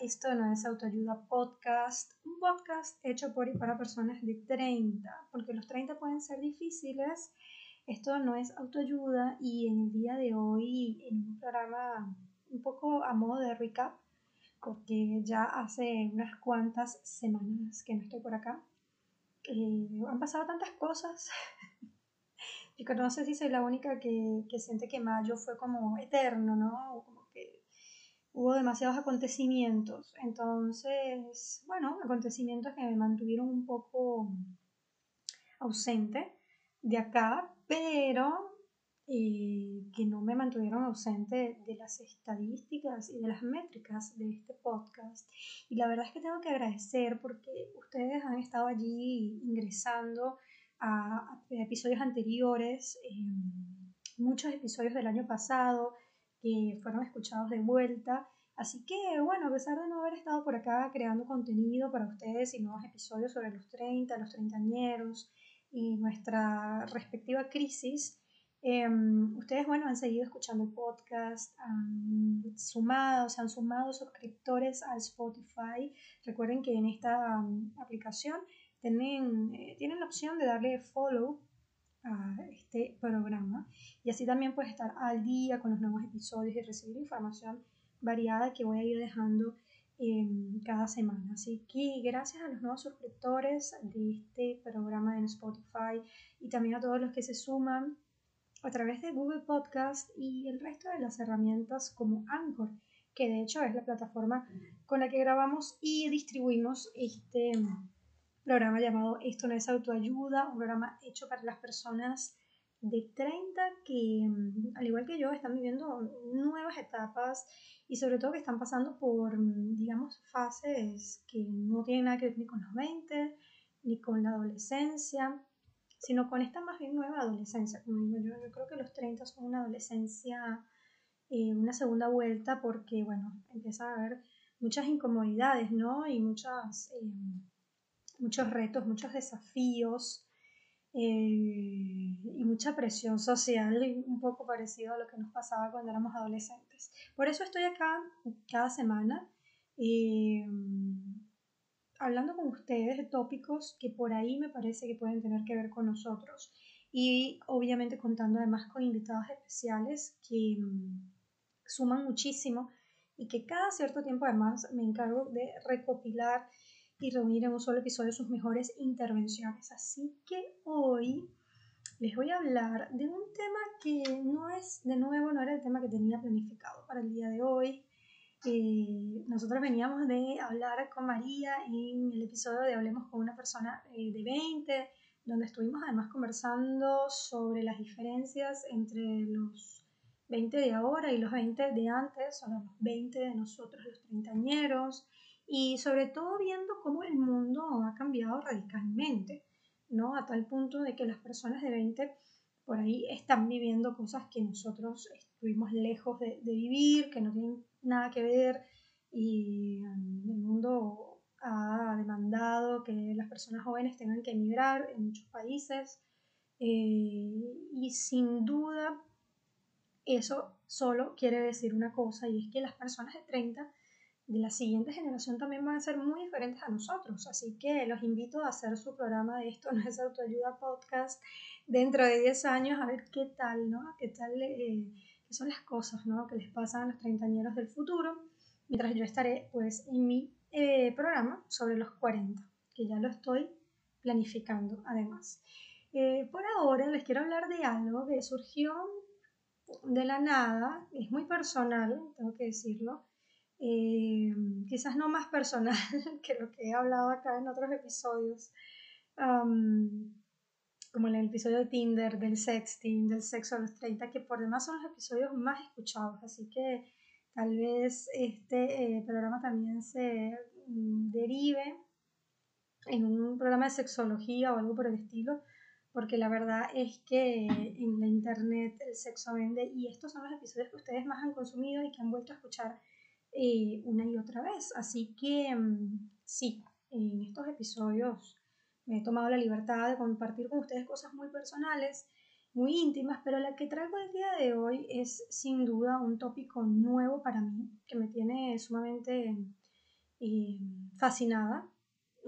Esto no es autoayuda podcast, un podcast hecho por y para personas de 30, porque los 30 pueden ser difíciles. Esto no es autoayuda y en el día de hoy, en un programa un poco a modo de recap, porque ya hace unas cuantas semanas que no estoy por acá, eh, han pasado tantas cosas. y no sé si soy la única que, que siente que mayo fue como eterno, ¿no? Hubo demasiados acontecimientos. Entonces, bueno, acontecimientos que me mantuvieron un poco ausente de acá, pero eh, que no me mantuvieron ausente de las estadísticas y de las métricas de este podcast. Y la verdad es que tengo que agradecer porque ustedes han estado allí ingresando a, episodios anteriores, eh, muchos episodios del año pasado, que fueron escuchados de vuelta. Así que, bueno, a pesar de no haber estado por acá creando contenido para ustedes y nuevos episodios sobre los 30, los treintañeros y nuestra respectiva crisis, em, ustedes, bueno, han seguido escuchando el podcast, han sumado, se han sumado suscriptores a Spotify. Recuerden que en esta um, aplicación tienen, eh, tienen la opción de darle follow este programa y así también puedes estar al día con los nuevos episodios y recibir información variada que voy a ir dejando em, cada semana. Así que gracias a los nuevos suscriptores de este programa en Spotify y también a todos los que se suman a través de Google Podcast y el resto de las herramientas como Anchor, que de hecho es la plataforma con la que grabamos y distribuimos este programa llamado Esto no es autoayuda, un programa hecho para las personas de 30 que, mm, al igual que yo, están viviendo nuevas etapas y sobre todo que están pasando por, mm, digamos, fases que no tienen nada que ver ni con los 20, ni con la adolescencia, sino con esta más bien nueva adolescencia. Como digo yo, yo creo que los 30 son una adolescencia, eh, una segunda vuelta, porque, bueno, empieza a haber muchas incomodidades, ¿no? Y muchas... Eh, muchos retos, muchos desafíos eh, y mucha presión social, un poco parecido a lo que nos pasaba cuando éramos adolescentes. Por eso estoy acá cada semana eh, hablando con ustedes de tópicos que por ahí me parece que pueden tener que ver con nosotros y obviamente contando además con invitados especiales que mm, suman muchísimo y que cada cierto tiempo además me encargo de recopilar y reunir en un solo episodio sus mejores intervenciones. Así que hoy les voy a hablar de un tema que no es, de nuevo, no era el tema que tenía planificado para el día de hoy. Eh, nosotros veníamos de hablar con María en el episodio de Hablemos con una persona eh, de 20, donde estuvimos además conversando sobre las diferencias entre los 20 de ahora y los 20 de antes, o los 20 de nosotros, los treintañeros, y sobre todo viendo cómo el mundo ha cambiado radicalmente, ¿no? A tal punto de que las personas de 20 por ahí están viviendo cosas que nosotros estuvimos lejos de, vivir, que no tienen nada que ver y um, el mundo ha demandado que las personas jóvenes tengan que emigrar en muchos países eh, y sin duda eso solo quiere decir una cosa y es que las personas de 30 de la siguiente generación también van a ser muy diferentes a nosotros. Así que los invito a hacer su programa de esto, no es autoayuda podcast, dentro de 10 años, a ver qué tal, ¿no? ¿Qué tal eh, qué son las cosas, ¿no? Que les pasan a los treintañeros del futuro, mientras yo estaré, pues, en mi eh, programa sobre los 40, que ya lo estoy planificando, además. Eh, por ahora les quiero hablar de algo que surgió de la nada, es muy personal, tengo que decirlo, eh, quizás no más personal que lo que he hablado acá en otros episodios, como en el episodio de Tinder, del sexting, del sexo a los 30, que por demás son los episodios más escuchados, así que tal vez este eh, programa también se mm, derive en un programa de sexología o algo por el estilo, porque la verdad es que en la internet el sexo vende y estos son los episodios que ustedes más han consumido y que han vuelto a escuchar eh, una y otra vez. Así que mm, sí, en estos episodios me he tomado la libertad de compartir con ustedes cosas muy personales muy íntimas, pero la que traigo el día de hoy es sin duda un tópico nuevo para mí, que me tiene sumamente eh, fascinada.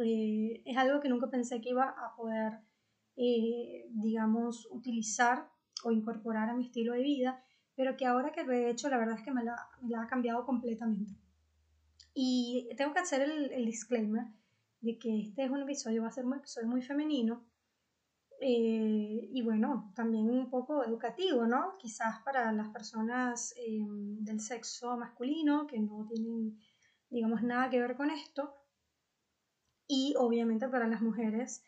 Eh, es algo que nunca pensé que iba a poder, eh, digamos, utilizar o incorporar a mi estilo de vida, pero que ahora que lo he hecho, la verdad es que me la, ha cambiado completamente. Y tengo que hacer el, disclaimer de que este es un episodio, va a ser un episodio muy femenino, eh, y bueno, también un poco educativo, ¿no? Quizás para las personas eh, del sexo masculino que no tienen, digamos, nada que ver con esto. Y obviamente para las mujeres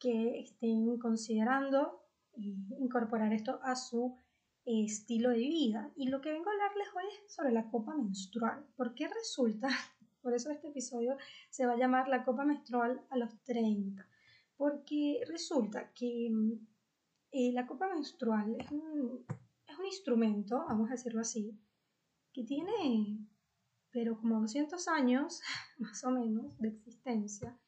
que estén considerando incorporar esto a su estilo de vida. Y lo que vengo a hablarles hoy es sobre la copa menstrual. porque resulta? Por eso este episodio se va a llamar la copa menstrual a los 30 porque resulta que mm, eh, la copa menstrual es un, es un instrumento, vamos a decirlo así, que tiene, pero como 200 años, más o menos, de existencia,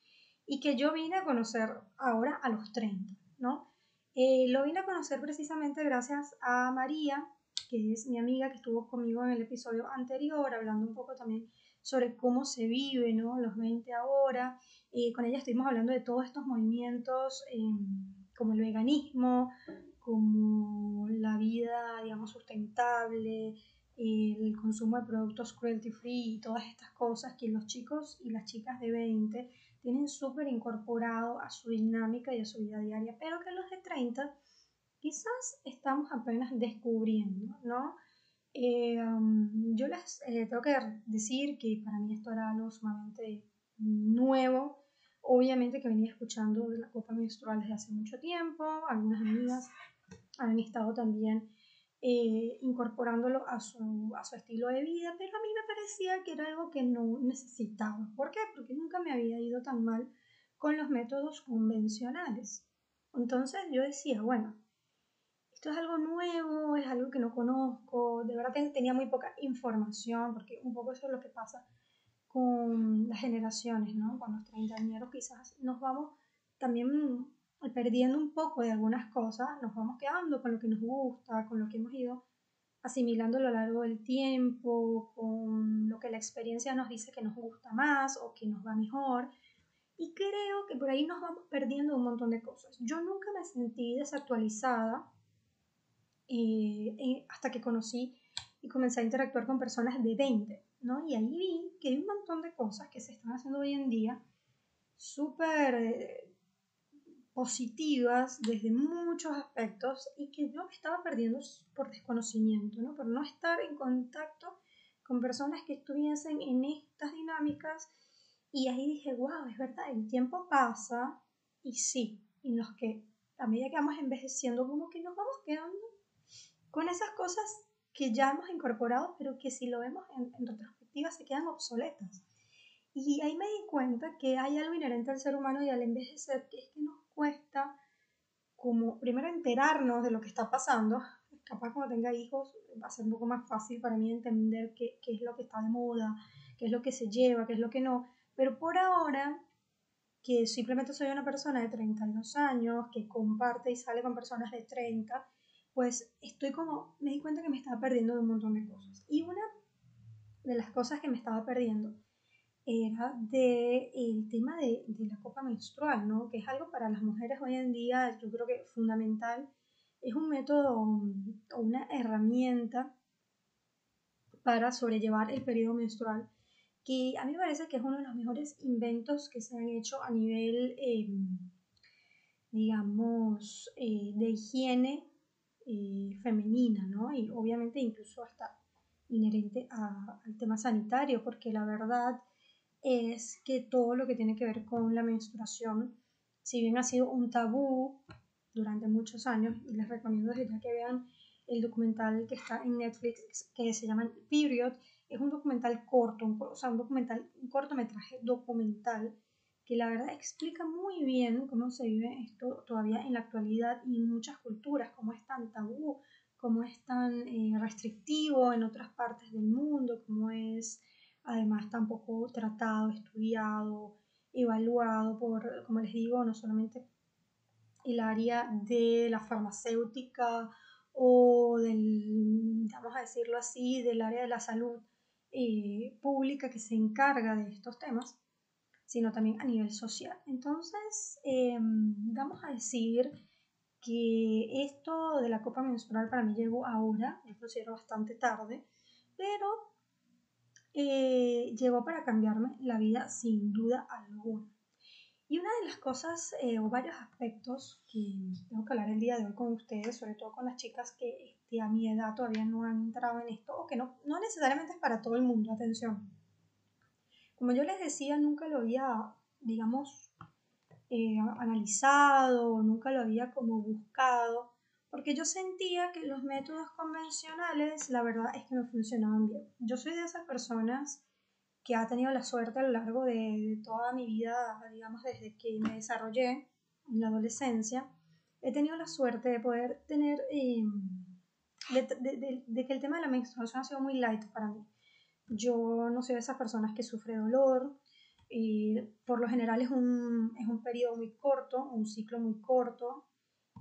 y que yo vine a conocer ahora a los 30, ¿no? Eh, lo vine a conocer precisamente gracias a María, que es mi amiga que estuvo conmigo en el episodio anterior, hablando un poco también sobre cómo se vive, ¿no? Los 20 ahora. Con ella estuvimos hablando de todos estos movimientos em, como el veganismo, como la vida, digamos, sustentable, el consumo de productos cruelty free y todas estas cosas que los chicos y las chicas de 20 tienen súper incorporado a su dinámica y a su vida diaria, pero que los de 30 quizás estamos apenas descubriendo, ¿no? Eh, yo les eh, tengo que decir que para mí esto era algo sumamente nuevo. Obviamente que venía escuchando de la copa menstrual desde hace mucho tiempo. Algunas amigas han estado también eh, incorporándolo a su, a su estilo de vida, pero a mí me parecía que era algo que no necesitaba. ¿Por qué? Porque nunca me había ido tan mal con los métodos convencionales. Entonces yo decía, bueno, esto es algo nuevo, es algo que no conozco, de verdad tenía muy poca información, porque un poco eso es lo que pasa con las generaciones, ¿no? Con los treintañeros quizás nos vamos también perdiendo un poco de algunas cosas, nos vamos quedando con lo que nos gusta, con lo que hemos ido asimilando a lo largo del tiempo, con lo que la experiencia nos dice que nos gusta más o que nos va mejor. Y creo que por ahí nos vamos perdiendo un montón de cosas. Yo nunca me sentí desactualizada eh, hasta que conocí y comencé a interactuar con personas de 20, ¿no? Y ahí vi que hay un montón de cosas que se están haciendo hoy en día súper eh, positivas desde muchos aspectos y que yo estaba perdiendo por desconocimiento, ¿no? Por no estar en contacto con personas que estuviesen en estas dinámicas y ahí dije, wow, es verdad, el tiempo pasa y sí, y los que a medida que vamos envejeciendo como que nos vamos quedando con esas cosas que ya hemos incorporado, pero que si lo vemos en, retrospectiva se quedan obsoletas. Y ahí me di cuenta que hay algo inherente al ser humano y al envejecer, que es que nos cuesta como primero enterarnos de lo que está pasando. Capaz cuando tenga hijos va a ser un poco más fácil para mí entender qué, qué es lo que está de moda, qué es lo que se lleva, qué es lo que no. Pero por ahora, que simplemente soy una persona de 32 años, que comparte y sale con personas de 30, pues estoy como, me di cuenta que me estaba perdiendo de un montón de cosas. Y una de las cosas que me estaba perdiendo era de tema de, de, la copa menstrual, ¿no? Que es algo para las mujeres hoy en día, yo creo que fundamental. Es un método o una herramienta para sobrellevar el periodo menstrual, que a mí me parece que es uno de los mejores inventos que se han hecho a nivel, em, digamos, eh, de higiene eh, femenina, ¿no? Y obviamente incluso hasta inherente al tema sanitario, porque la verdad es que todo lo que tiene que ver con la menstruación, si bien ha sido un tabú durante muchos años, y les recomiendo desde ya que vean el documental que está en Netflix, que se llama Period, es un documental corto, o sea, un documental, cortometraje documental que la verdad explica muy bien cómo se vive esto todavía en la actualidad y en muchas culturas, cómo es tan tabú, cómo es tan eh, restrictivo en otras partes del mundo, cómo es además tan poco tratado, estudiado, evaluado por, como les digo, no solamente el área de la farmacéutica o del, vamos a decirlo así, del área de la salud eh, pública que se encarga de estos temas, sino también a nivel social. Entonces, em, vamos a decir que esto de la copa menstrual para mí llegó ahora, yo considero bastante tarde, pero eh, llegó para cambiarme la vida sin duda alguna. Y una de las cosas eh, o varios aspectos que tengo que hablar el día de hoy con ustedes, sobre todo con las chicas que este, a mi edad todavía no han entrado en esto, o que no, no necesariamente es para todo el mundo, atención. Como yo les decía, nunca lo había, digamos, eh, analizado, nunca lo había como buscado, porque yo sentía que los métodos convencionales, la verdad es que no funcionaban bien. Yo soy de esas personas que ha tenido la suerte a lo largo de, toda mi vida, digamos, desde que me desarrollé en la adolescencia, he tenido la suerte de poder tener, em, de, que el tema de la menstruación ha sido muy light para mí. Yo no soy de esas personas que sufre dolor, y por lo general es un, es un periodo muy corto, un ciclo muy corto,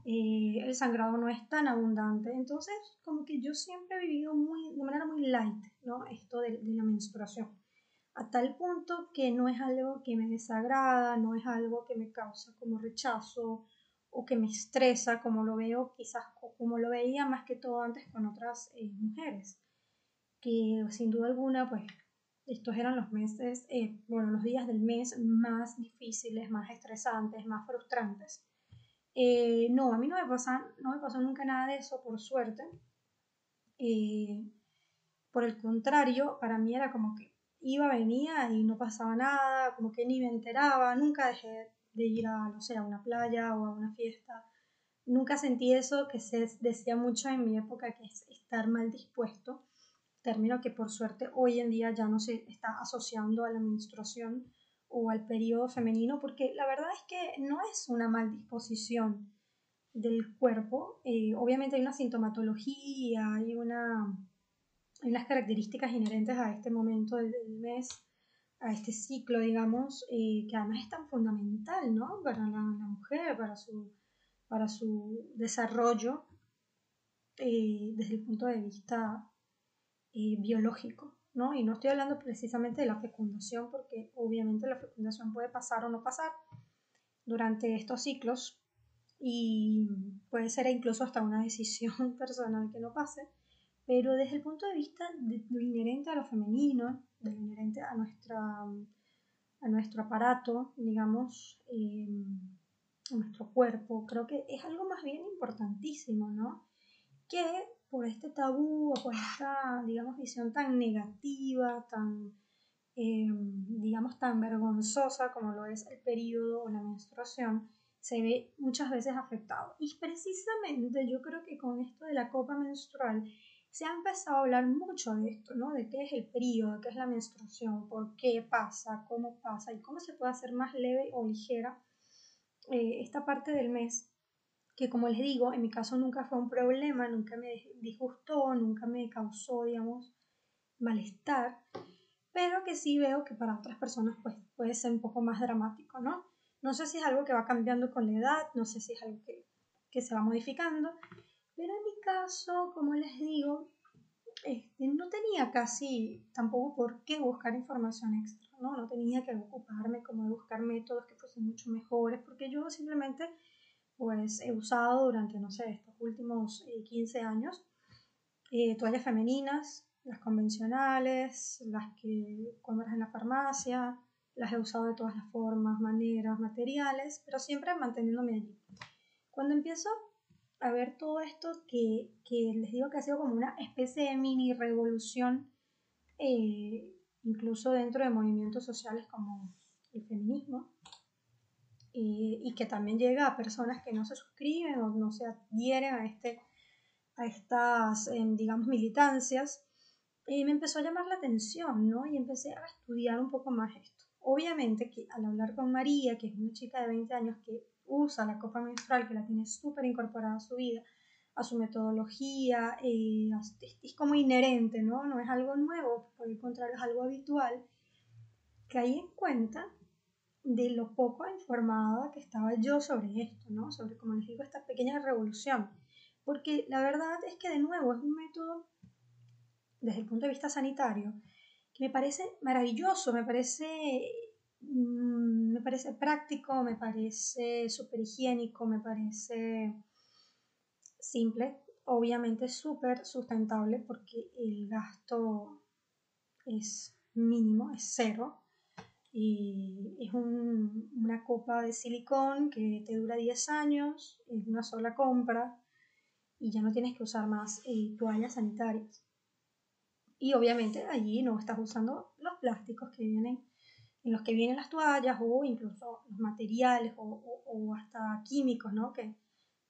eh, el sangrado no es tan abundante, entonces como que yo siempre he vivido muy, de manera muy light, ¿no? Esto de, la menstruación. A tal punto que no es algo que me desagrada, no es algo que me causa como rechazo o que me estresa como lo veo quizás como lo veía más que todo antes con otras eh, mujeres. Que sin duda alguna pues estos eran los meses eh, bueno los días del mes más difíciles más estresantes más frustrantes eh, no a mí no me pasa no me pasó nunca nada de eso por suerte por el contrario para mí era como que iba, venía y no pasaba nada, como que ni me enteraba, nunca dejé de ir a, no sé, a una playa o a una fiesta. Nunca sentí eso que se decía mucho en mi época, que es estar mal dispuesto, término que por suerte hoy en día ya no se está asociando a la menstruación o al periodo femenino, porque la verdad es que no es una mal disposición del cuerpo. Eh, obviamente hay una sintomatología, hay una hay unas características inherentes a este momento del, mes, a este ciclo, digamos, eh, que además es tan fundamental, ¿no? Para la, mujer, para su, para su desarrollo eh, desde el punto de vista biológico, ¿no? Y no estoy hablando precisamente de la fecundación, porque obviamente la fecundación puede pasar o no pasar durante estos ciclos y puede ser incluso hasta una decisión personal que no pase pero desde el punto de vista de lo inherente a lo femenino, de lo inherente a, nuestra, a nuestro aparato, digamos, eh, a nuestro cuerpo, creo que es algo más bien importantísimo, ¿no? Que por este tabú o por esta, digamos, visión tan negativa, tan, eh, digamos, tan vergonzosa como lo es el periodo o la menstruación, se ve muchas veces afectado. Y precisamente yo creo que con esto de la copa menstrual se ha empezado a hablar mucho de esto, ¿no? De qué es el periodo, qué es la menstruación, por qué pasa, cómo pasa y cómo se puede hacer más leve o ligera eh, esta parte del mes, que como les digo, en mi caso nunca fue un problema, nunca me disgustó, nunca me causó, digamos, malestar, pero que sí veo que para otras personas pues, puede ser un poco más dramático, ¿no? No sé si es algo que va cambiando con la edad, no sé si es algo que, que se va modificando, pero en mi caso, como les digo, este, no tenía casi tampoco por qué buscar información extra, ¿no? No tenía que ocuparme como de buscar métodos que fuesen mucho mejores, porque yo simplemente pues he usado durante, no sé, estos últimos 15 eh, años eh, toallas femeninas, las convencionales, las que compras en la farmacia, las he usado de todas las formas, maneras, materiales, pero siempre manteniéndome allí. Cuando empiezo a ver todo esto que, les digo que ha sido como una especie de mini revolución, eh, incluso dentro de movimientos sociales como el feminismo, y que también llega a personas que no se suscriben o no se adhieren a, este, a estas, em, digamos, militancias, y me empezó a llamar la atención, ¿no? Y empecé a estudiar un poco más esto. Obviamente que al hablar con María, que es una chica de 20 años que usa la copa menstrual, que la tiene súper incorporada a su vida, a su metodología, eh, es, como inherente, ¿no? No es algo nuevo, por el contrario, es algo habitual. Caí en cuenta de lo poco informada que estaba yo sobre esto, ¿no? Sobre, como les digo, esta pequeña revolución. Porque la verdad es que, de nuevo, es un método, desde el punto de vista sanitario, que me parece maravilloso, me parece, mm, me parece práctico, me parece súper higiénico, me parece simple, obviamente súper sustentable porque el gasto es mínimo, es cero. Y es una copa de silicón que te dura 10 años, es una sola compra y ya no tienes que usar más eh, toallas sanitarias. Y obviamente allí no estás usando los plásticos que vienen, en los que vienen las toallas o incluso los materiales o, hasta químicos ¿no? que,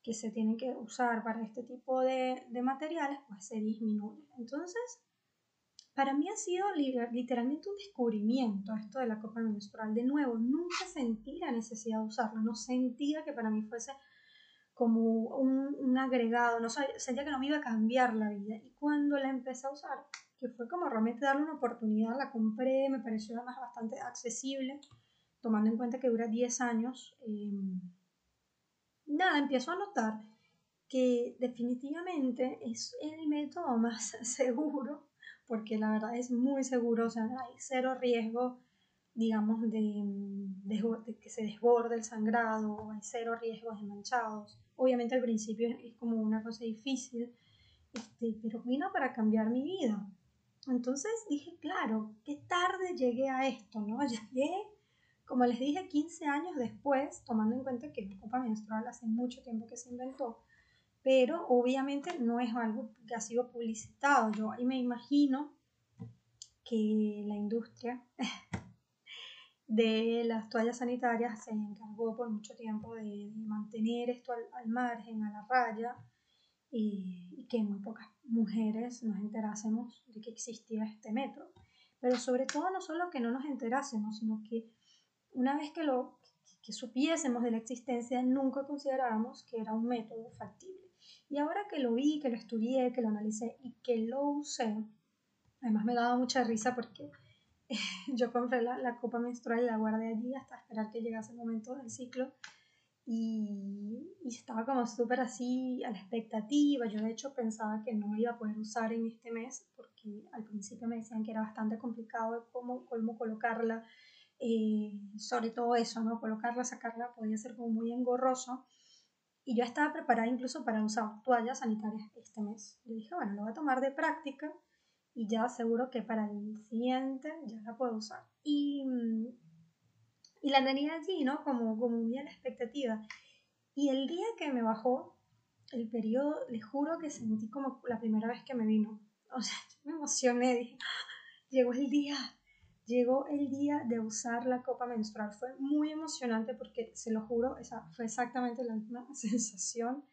que se tienen que usar para este tipo de, de materiales, pues se disminuye. Entonces, para mí ha sido literalmente un descubrimiento esto de la copa menstrual. De nuevo, nunca sentí la necesidad de usarla, no sentía que para mí fuese como un, agregado, no sentía que no me iba a cambiar la vida. Y cuando la empecé a usar, que fue como realmente darle una oportunidad, la compré, me pareció además bastante accesible, tomando en cuenta que dura 10 años. Em, nada, empiezo a notar que definitivamente es el método más seguro porque la verdad es muy seguro, o sea, hay cero riesgo, digamos, de, que se desborde el sangrado, hay cero riesgos de manchados. Obviamente al principio es, como una cosa difícil, este, pero vino para cambiar mi vida. Entonces dije, claro, qué tarde llegué a esto, ¿no? Llegué, como les dije, 15 años después, tomando en cuenta que la copa menstrual hace mucho tiempo que se inventó, pero obviamente no es algo que ha sido publicitado. Yo ahí me imagino que la industria de las toallas sanitarias se encargó por mucho tiempo de, mantener esto al, margen, a la raya, y, que muy pocas mujeres nos enterásemos de que existía este método. Pero sobre todo no solo que no nos enterásemos, sino que una vez que lo que supiésemos de la existencia, nunca consideráramos que era un método factible. Y ahora que lo vi, que lo estudié, que lo analicé y que lo usé, además me daba mucha risa porque yo compré la, copa menstrual y la guardé allí hasta esperar que llegase el momento del ciclo. Y, estaba como súper así a la expectativa. Yo de hecho pensaba que no iba a poder usar en este mes porque al principio me decían que era bastante complicado cómo, cómo colocarla. Eh, sobre todo eso, ¿no? Colocarla, sacarla podía ser como muy engorroso. Y yo estaba preparada incluso para usar toallas sanitarias este mes. Yo dije, bueno, lo voy a tomar de práctica y ya seguro que para el siguiente ya la puedo usar. Y, y la tenía allí, ¿no? Como, como muy a la expectativa. Y el día que me bajó el periodo, les juro que sentí como la primera vez que me vino. O sea, me emocioné, dije, ¡Ah! llegó el día, llegó el día de usar la copa menstrual. Fue muy emocionante porque, se lo juro, esa fue exactamente la misma sensación.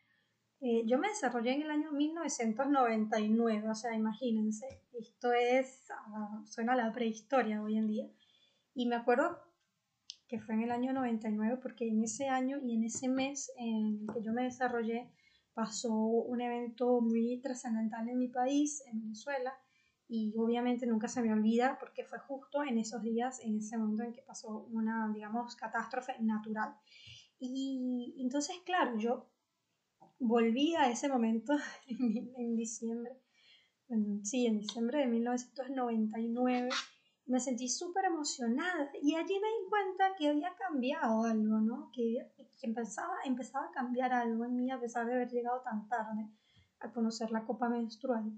Eh, yo me desarrollé en el año 1999, o sea, imagínense, esto es, ah, suena a la prehistoria hoy en día. Y me acuerdo que fue en el año 99 porque en ese año y en ese mes en el que yo me desarrollé pasó un evento muy trascendental en mi país, en Venezuela, y obviamente nunca se me olvida porque fue justo en esos días, en ese momento en que pasó una, digamos, catástrofe natural. Y entonces, claro, yo volví a ese momento en, diciembre, sí, en diciembre de 1999, me sentí súper emocionada y allí me di cuenta que había cambiado algo, ¿no? Que, que empezaba, empezaba a cambiar algo en mí a pesar de haber llegado tan tarde a conocer la copa menstrual.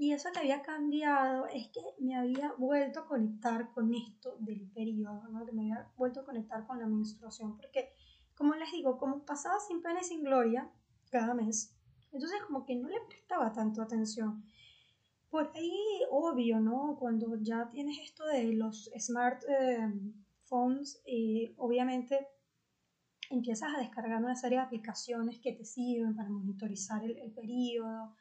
Y eso que había cambiado es que me había vuelto a conectar con esto del periodo, ¿no? que me había vuelto a conectar con la menstruación, porque como les digo, como pasaba sin pena y sin gloria cada mes, entonces como que no le prestaba tanto atención. Por ahí, obvio, ¿no? Cuando ya tienes esto de los smartphones, eh, eh, obviamente empiezas a descargar una serie de aplicaciones que te sirven para monitorizar el, el periodo,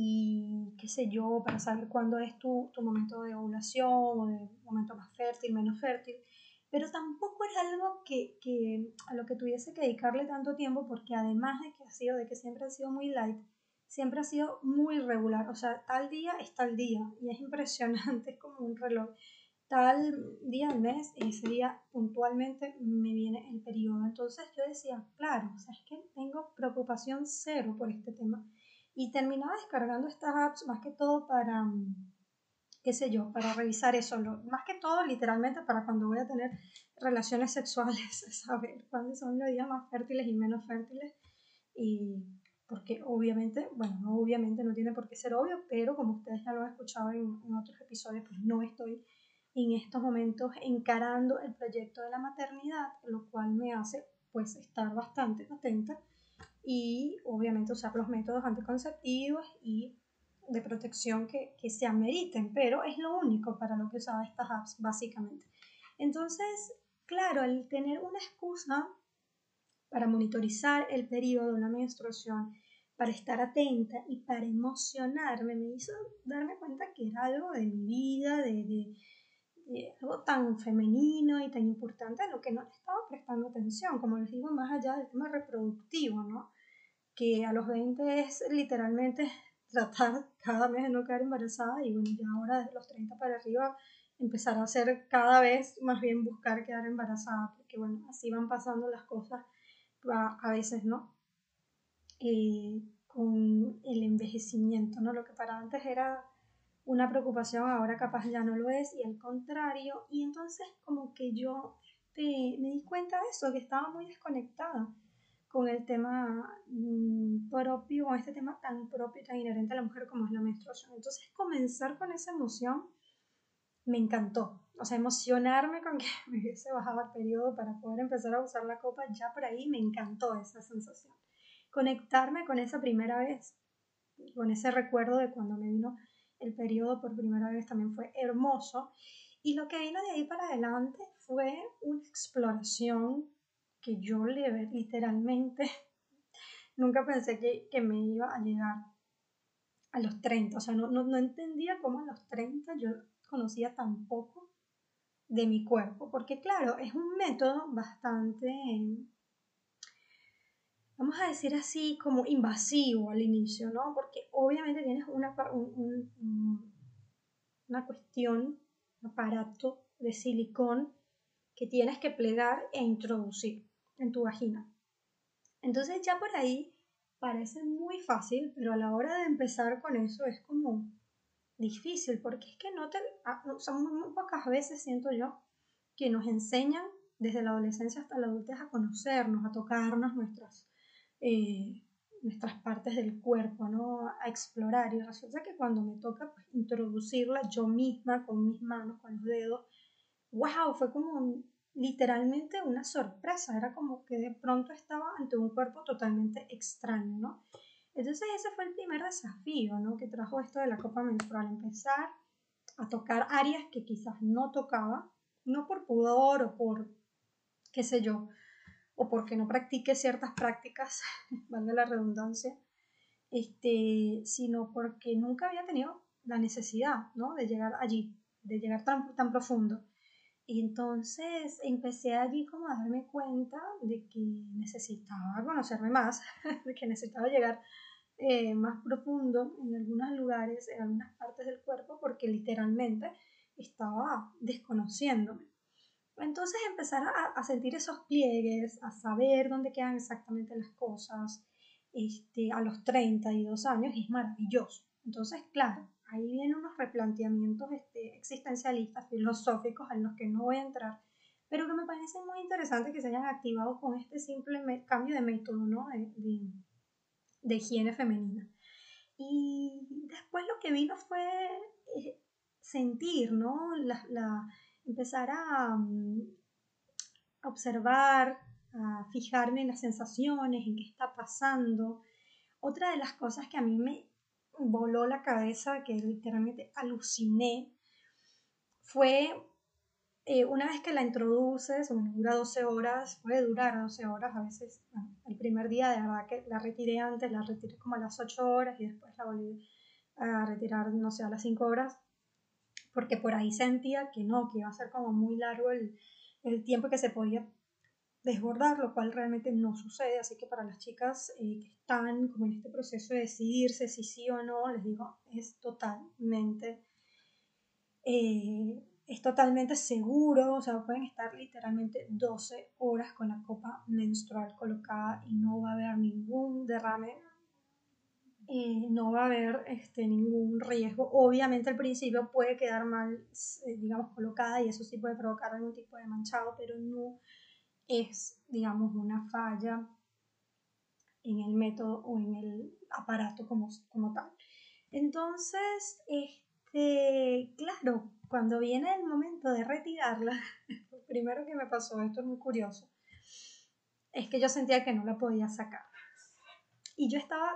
y qué sé yo, para saber cuándo es tu, tu momento de ovulación o de momento más fértil, menos fértil, pero tampoco es algo que, que, a lo que tuviese que dedicarle tanto tiempo porque además de que ha sido, de que siempre ha sido muy light, siempre ha sido muy regular, o sea, tal día es tal día y es impresionante, es como un reloj. tal día del mes, ese día puntualmente me viene el periodo. Entonces yo decía, claro, o sea, es que tengo preocupación cero por este tema. Y terminaba descargando estas apps más que todo para, qué sé yo, para revisar eso. más que todo, literalmente, para cuando voy a tener relaciones sexuales, saber cuáles son los días más fértiles y menos fértiles. Y porque obviamente, bueno, no obviamente no tiene por qué ser obvio, pero como ustedes ya lo han escuchado en, en otros episodios, pues no estoy en estos momentos encarando el proyecto de la maternidad, lo cual me hace pues estar bastante atenta y obviamente usar los métodos anticonceptivos y de protección que, que se ameriten, pero es lo único para lo que usaba estas apps básicamente. Entonces, claro, el tener una excusa para monitorizar el periodo de la menstruación, para estar atenta y para emocionarme, me hizo darme cuenta que era algo de mi vida, de, de algo tan femenino y tan importante a lo que no le estaba prestando atención, como les digo, más allá del tema reproductivo, ¿no? Que a los 20 es literalmente tratar cada mes de no quedar embarazada y bueno, ya ahora desde los 30 para arriba empezar a hacer cada vez más bien buscar quedar embarazada, porque bueno, así van pasando las cosas a, veces, ¿no? Eh, con el envejecimiento, ¿no? Lo que para antes era una preocupación ahora capaz ya no lo es y al contrario. Y entonces como que yo este, me di cuenta de eso, que estaba muy desconectada con el tema mm, propio, con este tema tan propio tan inherente a la mujer como es la menstruación. Entonces comenzar con esa emoción me encantó. O sea, emocionarme con que me hubiese bajado el periodo para poder empezar a usar la copa, ya por ahí me encantó esa sensación. Conectarme con esa primera vez, con ese recuerdo de cuando me vino el periodo por primera vez también fue hermoso. Y lo que vino de ahí para adelante fue una exploración que yo literalmente nunca pensé que, que, me iba a llegar a los 30. O sea, no, no, no entendía cómo a los 30 yo conocía tan poco de mi cuerpo. Porque claro, es un método bastante vamos a decir así, como invasivo al inicio, ¿no? Porque obviamente tienes una, una cuestión, un aparato de silicón que tienes que plegar e introducir en tu vagina. Entonces ya por ahí parece muy fácil, pero a la hora de empezar con eso es como difícil, porque es que no te, ah, son muy pocas veces siento yo que nos enseñan desde la adolescencia hasta la adultez a conocernos, a tocarnos nuestras eh, nuestras partes del cuerpo, ¿no? A explorar. Y resulta que cuando me toca pues, introducirla yo misma, con mis manos, con los dedos, wow, fue como literalmente una sorpresa. Era como que de pronto estaba ante un cuerpo totalmente extraño, ¿no? Entonces ese fue el primer desafío, ¿no? Que trajo esto de la copa menstrual, empezar a tocar áreas que quizás no tocaba, no por pudor o por, qué sé yo, o porque no practique ciertas prácticas, valga la redundancia, este, sino porque nunca había tenido la necesidad ¿no? de llegar allí, de llegar tan, tan profundo. Y entonces empecé allí como a darme cuenta de que necesitaba conocerme más, de que necesitaba llegar eh, más profundo en algunos lugares, en algunas partes del cuerpo, porque literalmente estaba desconociéndome. Entonces empezar a, sentir esos pliegues, a saber dónde quedan exactamente las cosas este, a los 32 años es maravilloso. Entonces, claro, ahí vienen unos replanteamientos este, existencialistas, filosóficos, en los que no voy a entrar, pero que me parece muy interesante que se hayan activado con este simple cambio de método ¿no? de, de, higiene femenina. Y después lo que vino fue eh, sentir ¿no? la, la empezar mm, a, observar, a fijarme en las sensaciones, en qué está pasando. Otra de las cosas que a mí me voló la cabeza, que literalmente aluciné, fue eh, una vez que la introduces, bueno, dura 12 horas, puede durar 12 horas, a veces, el primer día de verdad que la retiré antes, la retiré como a las 8 horas y después la volví a retirar, no sé, a las 5 horas porque por ahí sentía que no, que iba a ser como muy largo el, el tiempo que se podía desbordar, lo cual realmente no sucede, así que para las chicas eh, que están como en este proceso de decidirse si sí o no, les digo, es totalmente eh, es totalmente seguro, o sea, pueden estar literalmente 12 horas con la copa menstrual colocada y no va a haber ningún derrame, no va a haber este, ningún riesgo. Obviamente al principio puede quedar mal, eh, digamos, colocada y eso sí puede provocar algún tipo de manchado, pero no es, digamos, una falla en el método o en el aparato como, como tal. Entonces, este, claro, cuando viene el momento de retirarla, lo primero que me pasó, esto es muy curioso, es que yo sentía que no la podía sacar. Y yo estaba,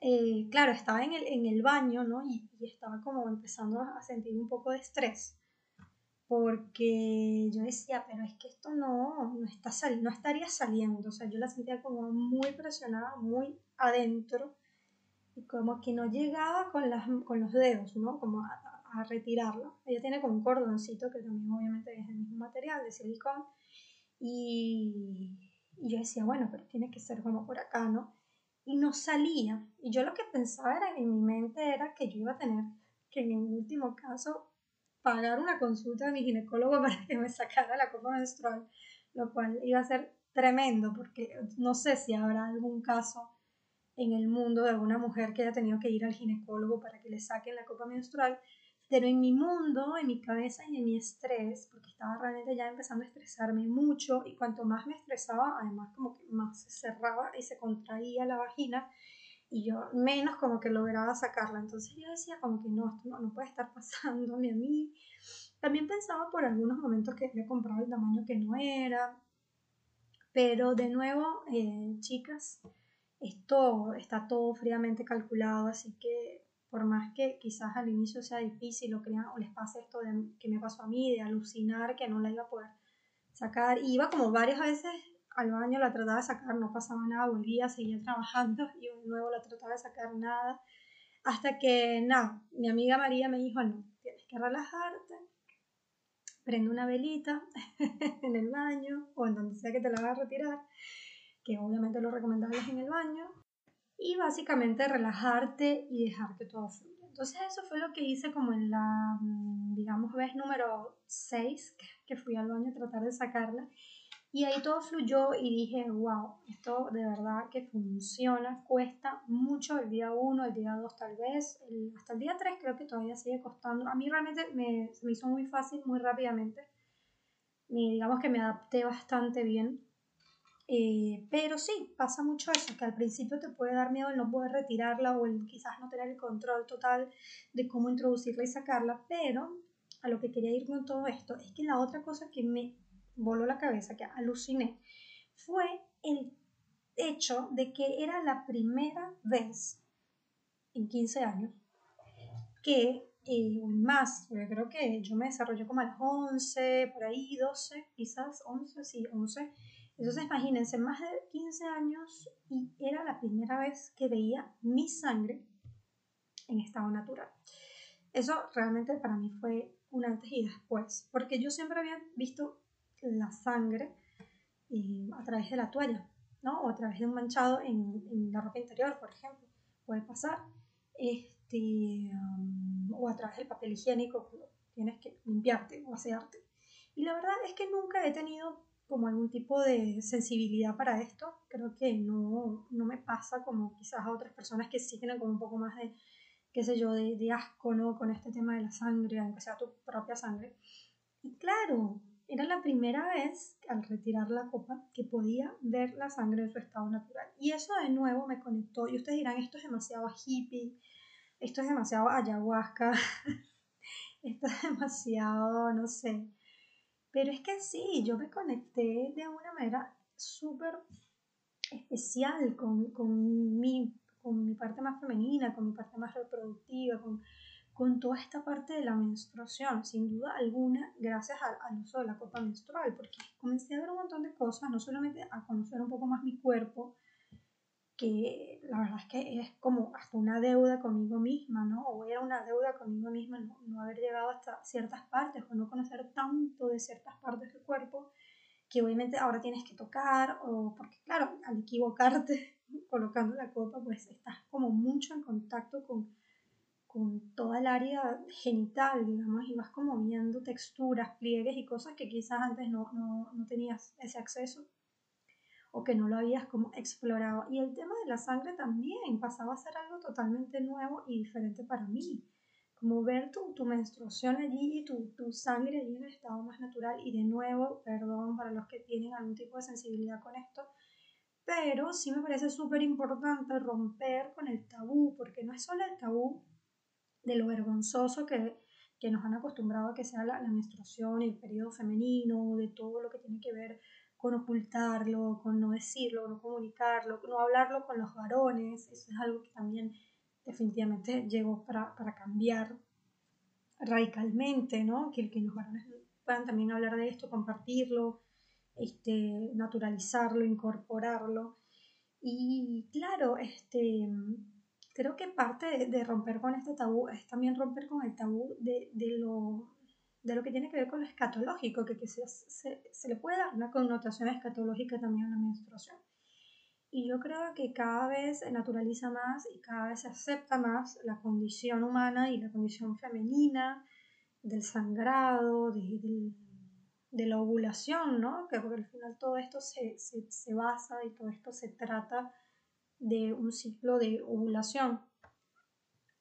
eh, claro, estaba en el, en el baño, ¿no? Y, y, estaba como empezando a sentir un poco de estrés. Porque yo decía, pero es que esto no, no, está sal no estaría saliendo. O sea, yo la sentía como muy presionada, muy adentro. Y como que no llegaba con, las, con los dedos, ¿no? Como a, a retirarlo. Ella tiene como un cordoncito que también obviamente es el mismo material de silicón. Y, y, yo decía, bueno, pero tiene que ser como por acá, ¿no? Y no salía. Y yo lo que pensaba era, en mi mente era que yo iba a tener que en el último caso pagar una consulta de mi ginecólogo para que me sacara la copa menstrual, lo cual iba a ser tremendo porque no sé si habrá algún caso en el mundo de alguna mujer que haya tenido que ir al ginecólogo para que le saquen la copa menstrual, pero en mi mundo, en mi cabeza y en mi estrés, porque estaba realmente ya empezando a estresarme mucho y cuanto más me estresaba, además como que más se cerraba y se contraía la vagina y yo menos como que lograba sacarla. Entonces yo decía como que no, esto no, puede estar pasándome a mí. También pensaba por algunos momentos que había comprado el tamaño que no era. Pero de nuevo, eh, chicas, esto está todo fríamente calculado, así que por más que quizás al inicio sea difícil o, crean, o les pase esto de, que me pasó a mí, de alucinar que no la iba a poder sacar. Iba como varias veces al baño, la trataba de sacar, no pasaba nada, volvía, seguía trabajando y de nuevo la trataba de sacar nada. Hasta que, nada, mi amiga María me dijo, no, tienes que relajarte, prende una velita en el baño o en donde sea que te la vas a retirar, que obviamente lo recomendable es en el baño, y básicamente relajarte y dejar que todo fluya. Entonces eso fue lo que hice como en la, mm, digamos, vez número 6, que fui al baño a tratar de sacarla. Y ahí todo fluyó y dije, wow, esto de verdad que funciona, cuesta mucho el día 1, el día 2 tal vez, hasta el día 3 creo que todavía sigue costando. A mí realmente me, me hizo muy fácil, muy rápidamente. Y digamos que me adapté bastante bien eh, pero sí, pasa mucho eso, que al principio te puede dar miedo el no poder retirarla o el quizás no tener el control total de cómo introducirla y sacarla, pero a lo que quería ir con todo esto es que la otra cosa que me voló la cabeza, que aluciné, fue el hecho de que era la primera vez en 15 años que, eh, más, yo creo que yo me desarrollé como a las 11, por ahí 12, quizás 11, sí, 11 entonces imagínense, más de 15 años y era la primera vez que veía mi sangre en estado natural. Eso realmente para mí fue un antes y después, porque yo siempre había visto la sangre eh, a través de la toalla, ¿no? O a través de un manchado en, la ropa interior, por ejemplo. Puede pasar. Este, um, o a través del papel higiénico tienes que limpiarte o asearte. Y la verdad es que nunca he tenido como algún tipo de sensibilidad para esto. Creo que no, no me pasa como quizás a otras personas que sí tienen como un poco más de, qué sé yo, de, de asco, ¿no? Con este tema de la sangre, aunque sea tu propia sangre. Y claro, era la primera vez al retirar la copa que podía ver la sangre en su estado natural. Y eso de nuevo me conectó. Y ustedes dirán, esto es demasiado hippie, esto es demasiado ayahuasca, esto es demasiado, no sé, pero es que sí, yo me conecté de una manera súper especial con, con, mi, con mi parte más femenina, con mi parte más reproductiva, con, con toda esta parte de la menstruación, sin duda alguna, gracias al, uso de la copa menstrual, porque comencé a ver un montón de cosas, no solamente a conocer un poco más mi cuerpo, que la verdad es que es como hasta una deuda conmigo misma, ¿no? O era una deuda conmigo misma no, haber llegado hasta ciertas partes o no conocer tanto de ciertas partes del cuerpo que obviamente ahora tienes que tocar o porque claro, al equivocarte colocando la copa pues estás como mucho en contacto con, con toda el área genital, digamos, y vas como viendo texturas, pliegues y cosas que quizás antes no, no, no tenías ese acceso o que no lo habías como explorado. Y el tema de la sangre también pasaba a ser algo totalmente nuevo y diferente para mí. Como ver tu, tu menstruación allí y tu, tu sangre allí en el estado más natural. Y de nuevo, perdón para los que tienen algún tipo de sensibilidad con esto, pero sí me parece súper importante romper con el tabú, porque no es solo el tabú de lo vergonzoso que, que nos han acostumbrado a que sea la, la menstruación, el periodo femenino, de todo lo que tiene que ver con ocultarlo, con no decirlo, no comunicarlo, no hablarlo con los varones. Eso es algo que también definitivamente llegó para, para cambiar radicalmente, ¿no? Que, que los varones puedan también hablar de esto, compartirlo, este, naturalizarlo, incorporarlo. Y claro, este, creo que parte de, romper con este tabú es también romper con el tabú de, de lo de lo que tiene que ver con lo escatológico, que, se, se, se, le puede dar una connotación escatológica también a la menstruación. Y yo creo que cada vez se naturaliza más y cada vez se acepta más la condición humana y la condición femenina, del sangrado, de, de, de la ovulación, ¿no? Que porque al final todo esto se, se, se basa y todo esto se trata de un ciclo de ovulación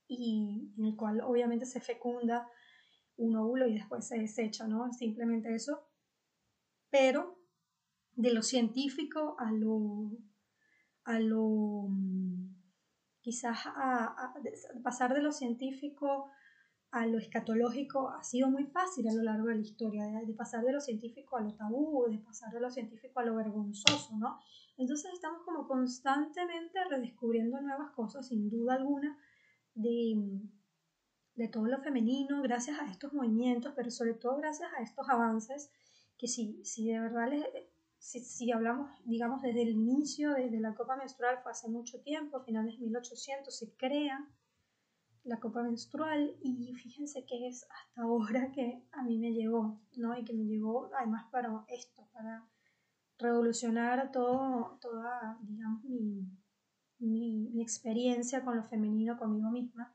y en el cual obviamente se fecunda un óvulo y después se desecha, ¿no? Simplemente eso. Pero de lo científico a lo, a lo, mm, quizás a, pasar de lo científico a lo escatológico ha sido muy fácil a lo largo de la historia, de, pasar de lo científico a lo tabú, de pasar de lo científico a lo vergonzoso, ¿no? Entonces estamos como constantemente redescubriendo nuevas cosas, sin duda alguna, de, de todo lo femenino, gracias a estos movimientos, pero sobre todo gracias a estos avances, que si, si de verdad les, si, si, hablamos, digamos, desde el inicio, desde la copa menstrual, fue hace mucho tiempo, finales de 1800, se crea la copa menstrual y fíjense que es hasta ahora que a mí me llegó, ¿no? Y que me llegó además para esto, para revolucionar todo, toda, digamos, mi, mi, mi experiencia con lo femenino conmigo misma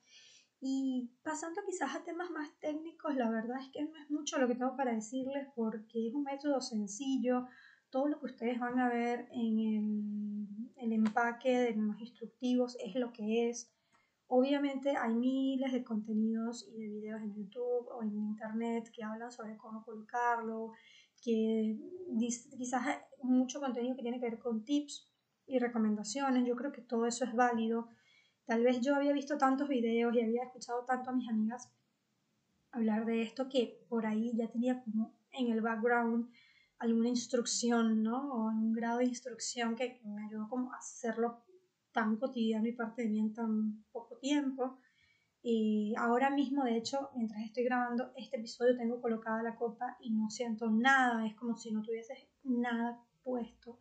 y pasando quizás a temas más técnicos, la verdad es que no es mucho lo que tengo para decirles porque es un método sencillo. Todo lo que ustedes van a ver en el, el empaque de los instructivos es lo que es. Obviamente hay miles de contenidos y de videos en YouTube o en Internet que hablan sobre cómo colocarlo, que quizás mucho contenido que tiene que ver con tips y recomendaciones. Yo creo que todo eso es válido Tal vez yo había visto tantos videos y había escuchado tanto a mis amigas hablar de esto que por ahí ya tenía como en el background alguna instrucción, ¿no? O un grado de instrucción que, me ayudó como a hacerlo tan cotidiano y parte de mí en tan poco tiempo. Y ahora mismo, de hecho, mientras estoy grabando este episodio, tengo colocada la copa y no siento nada, es como si no tuviese nada puesto.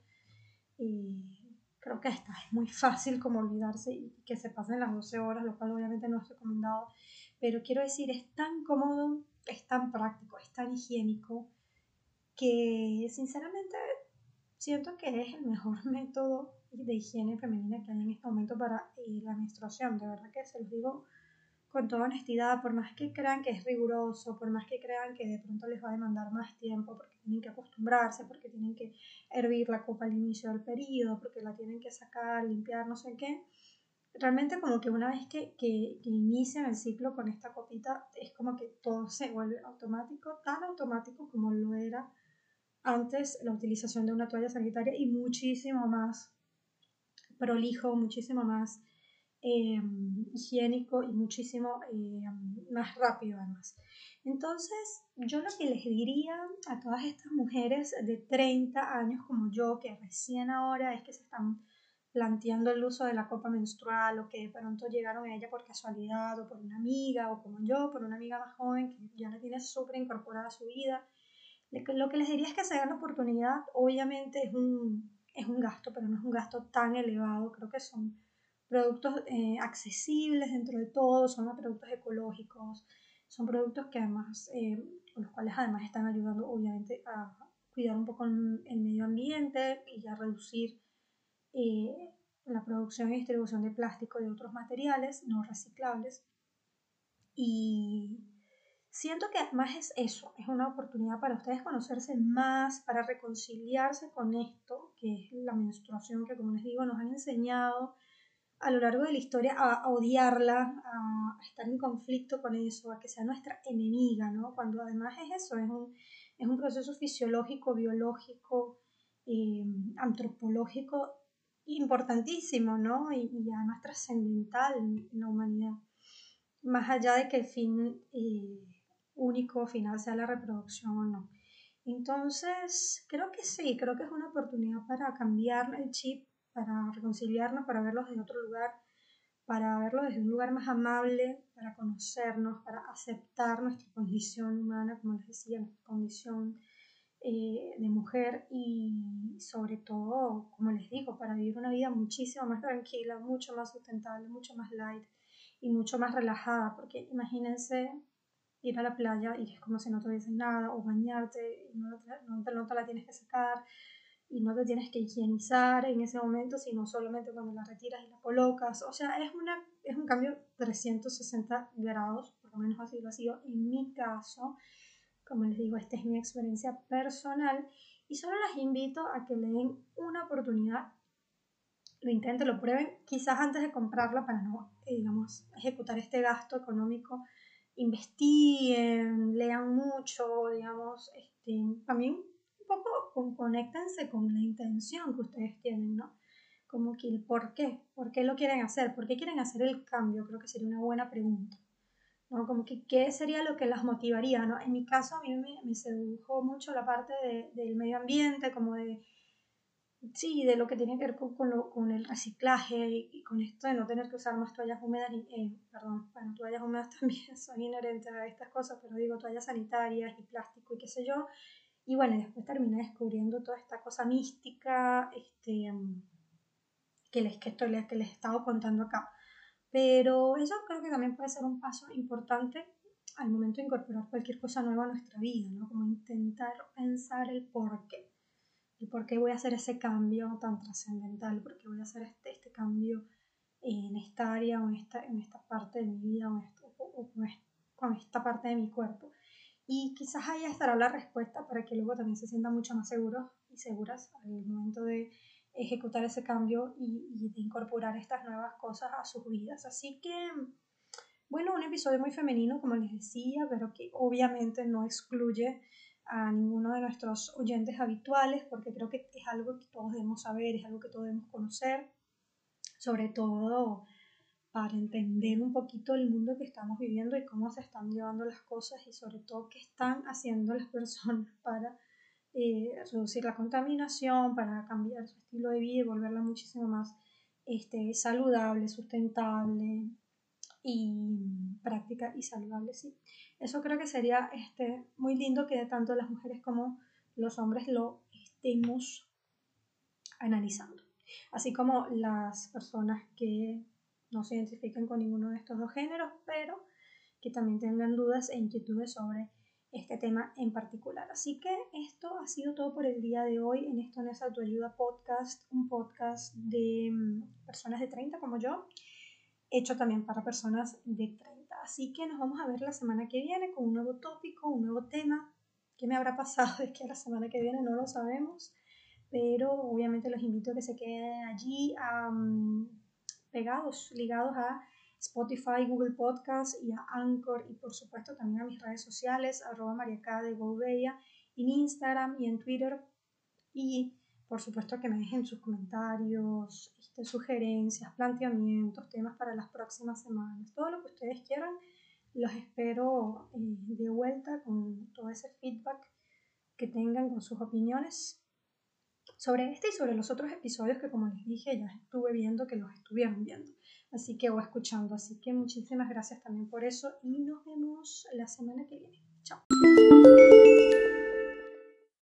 Y creo que esta es muy fácil como olvidarse y que se pasen las 12 horas, lo cual obviamente no es recomendado, pero quiero decir, es tan cómodo, es tan práctico, es tan higiénico, que sinceramente siento que es el mejor método de higiene femenina que hay en este momento para eh, la menstruación, de verdad que se los digo con toda honestidad, por más que crean que es riguroso, por más que crean que de pronto les va a demandar más tiempo, porque tienen que acostumbrarse, porque tienen que hervir la copa al inicio del periodo, porque la tienen que sacar, limpiar, no sé qué, realmente como que una vez que, que, que inician el ciclo con esta copita, es como que todo se vuelve automático, tan automático como lo era antes la utilización de una toalla sanitaria y muchísimo más prolijo, muchísimo más eh, higiénico y muchísimo eh, más rápido además. Entonces, yo lo que les diría a todas estas mujeres de 30 años como yo, que recién ahora es que se están planteando el uso de la copa menstrual o que de pronto llegaron a ella por casualidad o por una amiga o como yo, por una amiga más joven que ya la tiene súper incorporada a su vida, lo que les diría es que se den la oportunidad, obviamente es un, es un gasto, pero no es un gasto tan elevado, creo que son productos eh, accesibles dentro de todo, son productos ecológicos, son productos que además, eh, los cuales además están ayudando obviamente a cuidar un poco el, medio ambiente y a reducir eh, la producción y distribución de plástico y de otros materiales no reciclables. Y siento que además es eso, es una oportunidad para ustedes conocerse más, para reconciliarse con esto, que es la menstruación que como les digo nos han enseñado a lo largo de la historia a, odiarla, a, estar en conflicto con eso, a que sea nuestra enemiga, ¿no? Cuando además es eso, es un, es un proceso fisiológico, biológico, eh, antropológico importantísimo, ¿no? Y, además trascendental en, la humanidad. Más allá de que el fin eh, único final sea la reproducción o no. Entonces, creo que sí, creo que es una oportunidad para cambiar el chip para reconciliarnos, para verlos desde otro lugar, para verlos desde un lugar más amable, para conocernos, para aceptar nuestra condición humana, como les decía, nuestra condición eh, de mujer y sobre todo, como les digo, para vivir una vida muchísimo más tranquila, mucho más sustentable, mucho más light y mucho más relajada, porque imagínense ir a la playa y es como si no tuviesen nada, o bañarte y no, no, no te la tienes que secar, y no te tienes que higienizar en ese momento, sino solamente cuando la retiras y la colocas. O sea, es, una, es un cambio 360 grados, por lo menos así lo ha sido en mi caso. Como les digo, esta es mi experiencia personal y solo las invito a que le den una oportunidad, lo intenten, lo prueben, quizás antes de comprarla para no, eh, digamos, ejecutar este gasto económico, investiguen, lean mucho, digamos, este, también poco con, conéctense con la intención que ustedes tienen, ¿no? Como que el por qué, por qué lo quieren hacer, por qué quieren hacer el cambio, creo que sería una buena pregunta. ¿no? Como que qué sería lo que las motivaría, ¿no? En mi caso a mí me, sedujo mucho la parte del medio ambiente, como de, sí, de lo que tiene que ver con, con, el reciclaje y, con esto de no tener que usar más toallas húmedas, eh, perdón, bueno, toallas húmedas también son inherentes a estas cosas, pero digo toallas sanitarias y plástico y qué sé yo, y bueno, después terminé descubriendo toda esta cosa mística este, que, les, que, estoy, que les he estado contando acá. Pero eso creo que también puede ser un paso importante al momento de incorporar cualquier cosa nueva a nuestra vida, ¿no? Como intentar pensar el por qué. El por qué voy a hacer ese cambio tan trascendental, por qué voy a hacer este, este cambio en esta área o en esta, en esta parte de mi vida o con esta parte de mi cuerpo. Y quizás ahí estará la respuesta para que luego también se sientan mucho más seguros y seguras al momento de ejecutar ese cambio y, de incorporar estas nuevas cosas a sus vidas. Así que, bueno, un episodio muy femenino, como les decía, pero que obviamente no excluye a ninguno de nuestros oyentes habituales, porque creo que es algo que todos debemos saber, es algo que todos debemos conocer, sobre todo para entender un poquito el mundo que estamos viviendo y cómo se están llevando las cosas y sobre todo qué están haciendo las personas para eh, reducir la contaminación, para cambiar su estilo de vida y volverla muchísimo más este, saludable, sustentable y práctica y saludable. Sí. Eso creo que sería este, muy lindo que tanto las mujeres como los hombres lo estemos analizando. Así como las personas que no se identifiquen con ninguno de estos dos géneros, pero que también tengan dudas e inquietudes sobre este tema en particular. Así que esto ha sido todo por el día de hoy en Esto no es Autoayuda Podcast, un podcast de mm, personas de 30 como yo, hecho también para personas de 30. Así que nos vamos a ver la semana que viene con un nuevo tópico, un nuevo tema. ¿Qué me habrá pasado de que la semana que viene no lo sabemos? Pero obviamente los invito a que se queden allí. a pegados, ligados a Spotify, Google Podcast y a Anchor y por supuesto también a mis redes sociales, arroba mariacá de Gouveia, en Instagram y en Twitter. Y por supuesto que me dejen sus comentarios, este, sugerencias, planteamientos, temas para las próximas semanas, todo lo que ustedes quieran, los espero eh, de vuelta con todo ese feedback que tengan con sus opiniones sobre este y sobre los otros episodios que como les dije ya estuve viendo que los estuvieron viendo, así que o escuchando, así que muchísimas gracias también por eso y nos vemos la semana que viene. Chao.